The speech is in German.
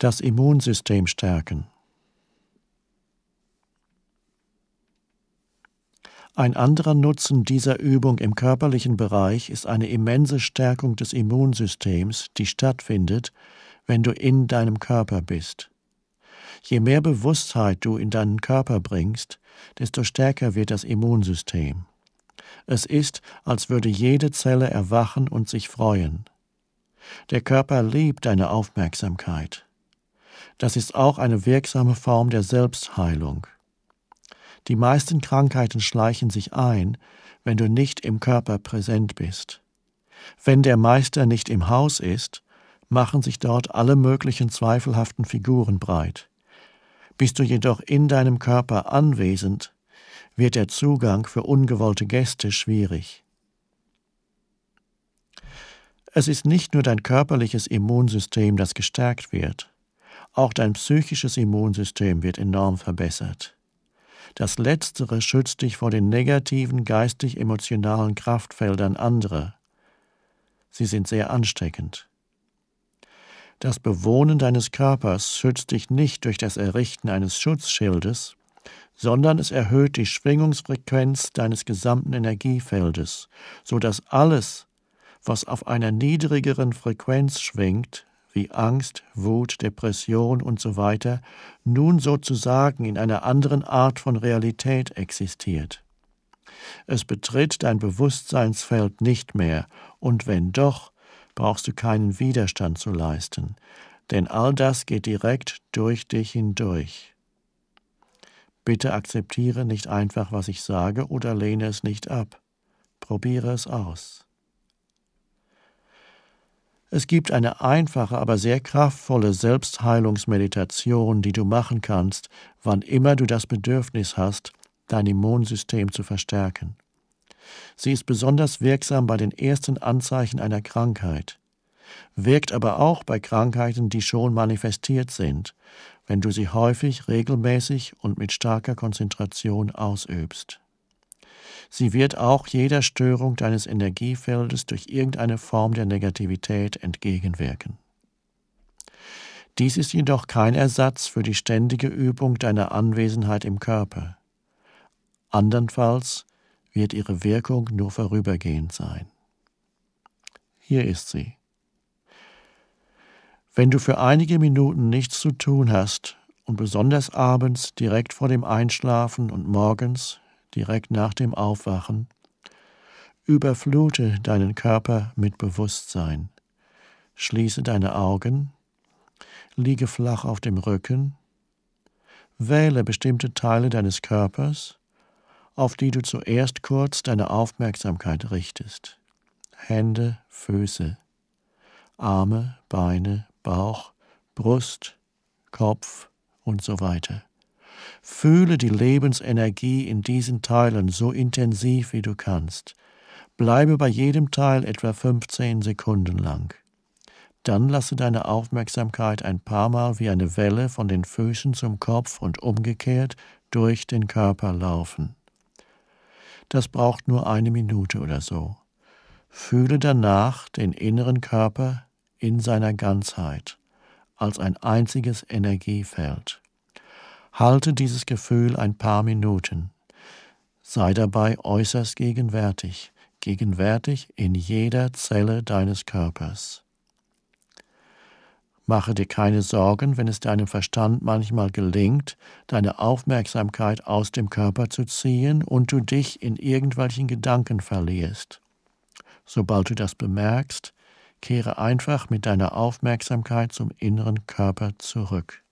Das Immunsystem stärken. Ein anderer Nutzen dieser Übung im körperlichen Bereich ist eine immense Stärkung des Immunsystems, die stattfindet, wenn du in deinem Körper bist. Je mehr Bewusstheit du in deinen Körper bringst, desto stärker wird das Immunsystem. Es ist, als würde jede Zelle erwachen und sich freuen. Der Körper liebt deine Aufmerksamkeit. Das ist auch eine wirksame Form der Selbstheilung. Die meisten Krankheiten schleichen sich ein, wenn du nicht im Körper präsent bist. Wenn der Meister nicht im Haus ist, machen sich dort alle möglichen zweifelhaften Figuren breit. Bist du jedoch in deinem Körper anwesend, wird der Zugang für ungewollte Gäste schwierig. Es ist nicht nur dein körperliches Immunsystem, das gestärkt wird, auch dein psychisches Immunsystem wird enorm verbessert. Das Letztere schützt dich vor den negativen geistig-emotionalen Kraftfeldern anderer. Sie sind sehr ansteckend. Das Bewohnen deines Körpers schützt dich nicht durch das Errichten eines Schutzschildes, sondern es erhöht die Schwingungsfrequenz deines gesamten Energiefeldes, so dass alles, was auf einer niedrigeren Frequenz schwingt, wie Angst, Wut, Depression und so weiter, nun sozusagen in einer anderen Art von Realität existiert. Es betritt dein Bewusstseinsfeld nicht mehr, und wenn doch, brauchst du keinen Widerstand zu leisten, denn all das geht direkt durch dich hindurch. Bitte akzeptiere nicht einfach, was ich sage, oder lehne es nicht ab. Probiere es aus. Es gibt eine einfache, aber sehr kraftvolle Selbstheilungsmeditation, die du machen kannst, wann immer du das Bedürfnis hast, dein Immunsystem zu verstärken. Sie ist besonders wirksam bei den ersten Anzeichen einer Krankheit, wirkt aber auch bei Krankheiten, die schon manifestiert sind, wenn du sie häufig, regelmäßig und mit starker Konzentration ausübst. Sie wird auch jeder Störung deines Energiefeldes durch irgendeine Form der Negativität entgegenwirken. Dies ist jedoch kein Ersatz für die ständige Übung deiner Anwesenheit im Körper. Andernfalls wird ihre Wirkung nur vorübergehend sein. Hier ist sie. Wenn du für einige Minuten nichts zu tun hast und besonders abends direkt vor dem Einschlafen und morgens direkt nach dem Aufwachen, überflute deinen Körper mit Bewusstsein. Schließe deine Augen, liege flach auf dem Rücken, wähle bestimmte Teile deines Körpers, auf die du zuerst kurz deine Aufmerksamkeit richtest. Hände, Füße, Arme, Beine, Bauch, Brust, Kopf und so weiter. Fühle die Lebensenergie in diesen Teilen so intensiv wie du kannst. Bleibe bei jedem Teil etwa 15 Sekunden lang. Dann lasse deine Aufmerksamkeit ein paar Mal wie eine Welle von den Füßen zum Kopf und umgekehrt durch den Körper laufen. Das braucht nur eine Minute oder so. Fühle danach den inneren Körper in seiner Ganzheit als ein einziges Energiefeld. Halte dieses Gefühl ein paar Minuten. Sei dabei äußerst gegenwärtig, gegenwärtig in jeder Zelle deines Körpers. Mache dir keine Sorgen, wenn es deinem Verstand manchmal gelingt, deine Aufmerksamkeit aus dem Körper zu ziehen und du dich in irgendwelchen Gedanken verlierst. Sobald du das bemerkst, kehre einfach mit deiner Aufmerksamkeit zum inneren Körper zurück.